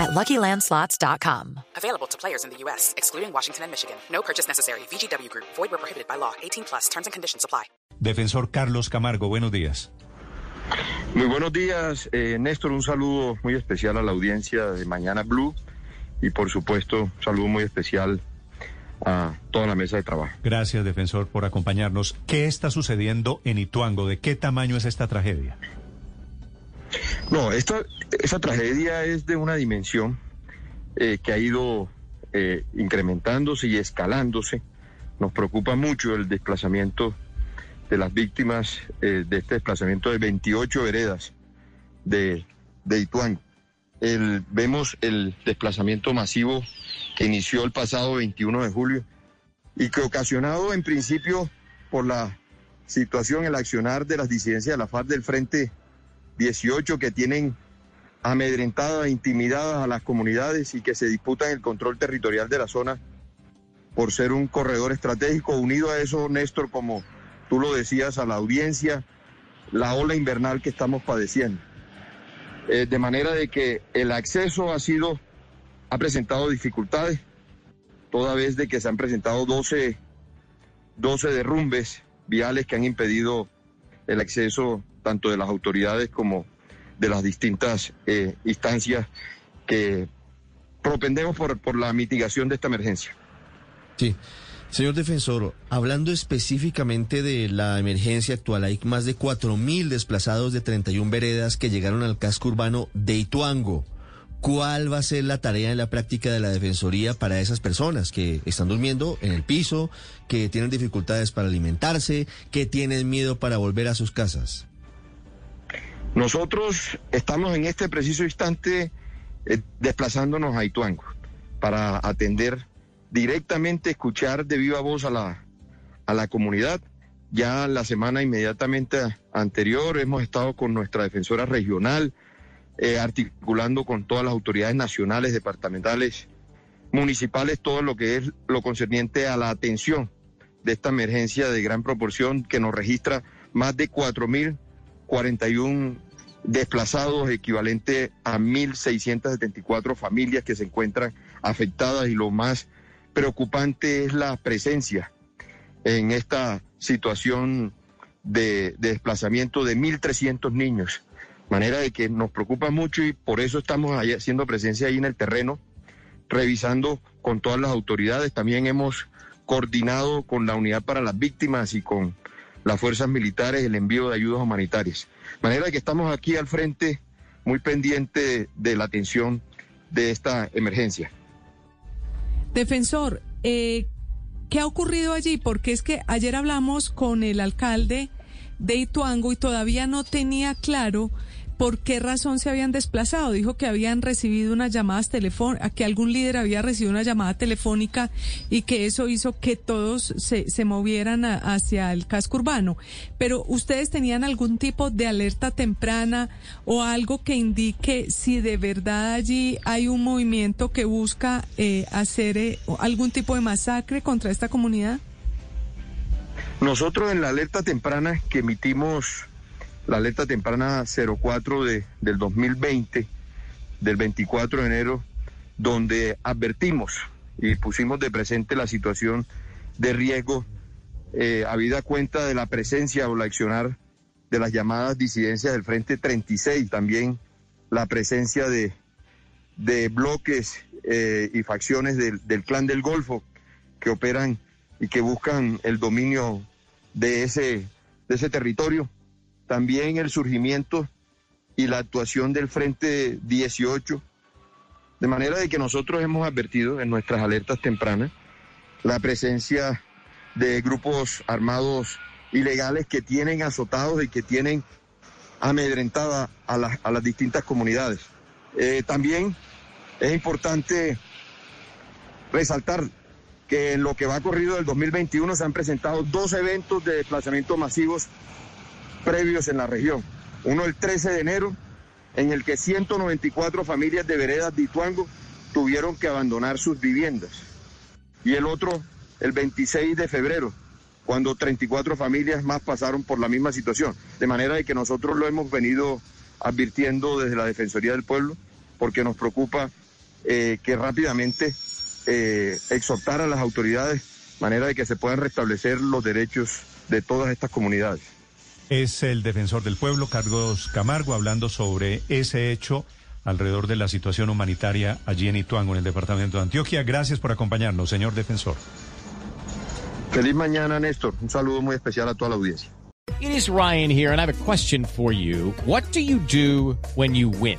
at LuckyLandSlots.com. Available to players in the U.S., excluding Washington and Michigan. No purchase necessary. VGW Group. Void where prohibited by law. 18 plus. Terms and conditions apply. Defensor Carlos Camargo, buenos días. Muy buenos días, eh, Néstor. Un saludo muy especial a la audiencia de Mañana Blue y, por supuesto, un saludo muy especial a toda la mesa de trabajo. Gracias, defensor, por acompañarnos. ¿Qué está sucediendo en Ituango? ¿De qué tamaño es esta tragedia? No, esta, tragedia es de una dimensión eh, que ha ido eh, incrementándose y escalándose. Nos preocupa mucho el desplazamiento de las víctimas eh, de este desplazamiento de 28 veredas de, de Ituango. El, vemos el desplazamiento masivo que inició el pasado 21 de julio y que ocasionado en principio por la situación, el accionar de las disidencias de la FARC del Frente 18 que tienen amedrentadas, intimidadas a las comunidades y que se disputan el control territorial de la zona por ser un corredor estratégico. Unido a eso, Néstor, como tú lo decías a la audiencia, la ola invernal que estamos padeciendo. Eh, de manera de que el acceso ha sido, ha presentado dificultades, toda vez de que se han presentado 12, 12 derrumbes viales que han impedido el acceso tanto de las autoridades como de las distintas eh, instancias que propendemos por, por la mitigación de esta emergencia. Sí. Señor defensor, hablando específicamente de la emergencia actual, hay más de 4.000 desplazados de 31 veredas que llegaron al casco urbano de Ituango. ¿Cuál va a ser la tarea en la práctica de la Defensoría para esas personas que están durmiendo en el piso, que tienen dificultades para alimentarse, que tienen miedo para volver a sus casas? Nosotros estamos en este preciso instante eh, desplazándonos a Ituango para atender directamente, escuchar de viva voz a la, a la comunidad. Ya la semana inmediatamente anterior hemos estado con nuestra defensora regional, eh, articulando con todas las autoridades nacionales, departamentales, municipales, todo lo que es lo concerniente a la atención de esta emergencia de gran proporción que nos registra más de 4.041 desplazados, equivalente a 1.674 familias que se encuentran afectadas y lo más preocupante es la presencia en esta situación de desplazamiento de 1.300 niños. Manera de que nos preocupa mucho y por eso estamos haciendo presencia ahí en el terreno, revisando con todas las autoridades. También hemos coordinado con la Unidad para las Víctimas y con las fuerzas militares el envío de ayudas humanitarias. Manera que estamos aquí al frente muy pendiente de la atención de esta emergencia. Defensor, eh, ¿qué ha ocurrido allí? Porque es que ayer hablamos con el alcalde de Ituango y todavía no tenía claro por qué razón se habían desplazado. Dijo que habían recibido unas llamadas telefónicas, que algún líder había recibido una llamada telefónica y que eso hizo que todos se, se movieran hacia el casco urbano. Pero ustedes tenían algún tipo de alerta temprana o algo que indique si de verdad allí hay un movimiento que busca eh, hacer eh, algún tipo de masacre contra esta comunidad. Nosotros en la alerta temprana que emitimos la alerta temprana 04 de, del 2020, del 24 de enero, donde advertimos y pusimos de presente la situación de riesgo, eh, habida cuenta de la presencia o la accionar de las llamadas disidencias del Frente 36, también la presencia de, de bloques eh, y facciones del, del Clan del Golfo que operan y que buscan el dominio de ese, de ese territorio también el surgimiento y la actuación del Frente 18, de manera de que nosotros hemos advertido en nuestras alertas tempranas la presencia de grupos armados ilegales que tienen azotados y que tienen amedrentada a, a las distintas comunidades. Eh, también es importante resaltar que en lo que va corrido del 2021 se han presentado dos eventos de desplazamientos masivos previos en la región. Uno el 13 de enero, en el que 194 familias de veredas de Ituango tuvieron que abandonar sus viviendas. Y el otro el 26 de febrero, cuando 34 familias más pasaron por la misma situación. De manera de que nosotros lo hemos venido advirtiendo desde la Defensoría del Pueblo, porque nos preocupa eh, que rápidamente eh, exhortar a las autoridades, manera de que se puedan restablecer los derechos de todas estas comunidades. Es el defensor del pueblo, Carlos Camargo, hablando sobre ese hecho alrededor de la situación humanitaria allí en Ituango, en el departamento de Antioquia. Gracias por acompañarnos, señor defensor. Feliz mañana, Néstor. Un saludo muy especial a toda la audiencia. It is Ryan here, and I have a question for you. What do you do when you win?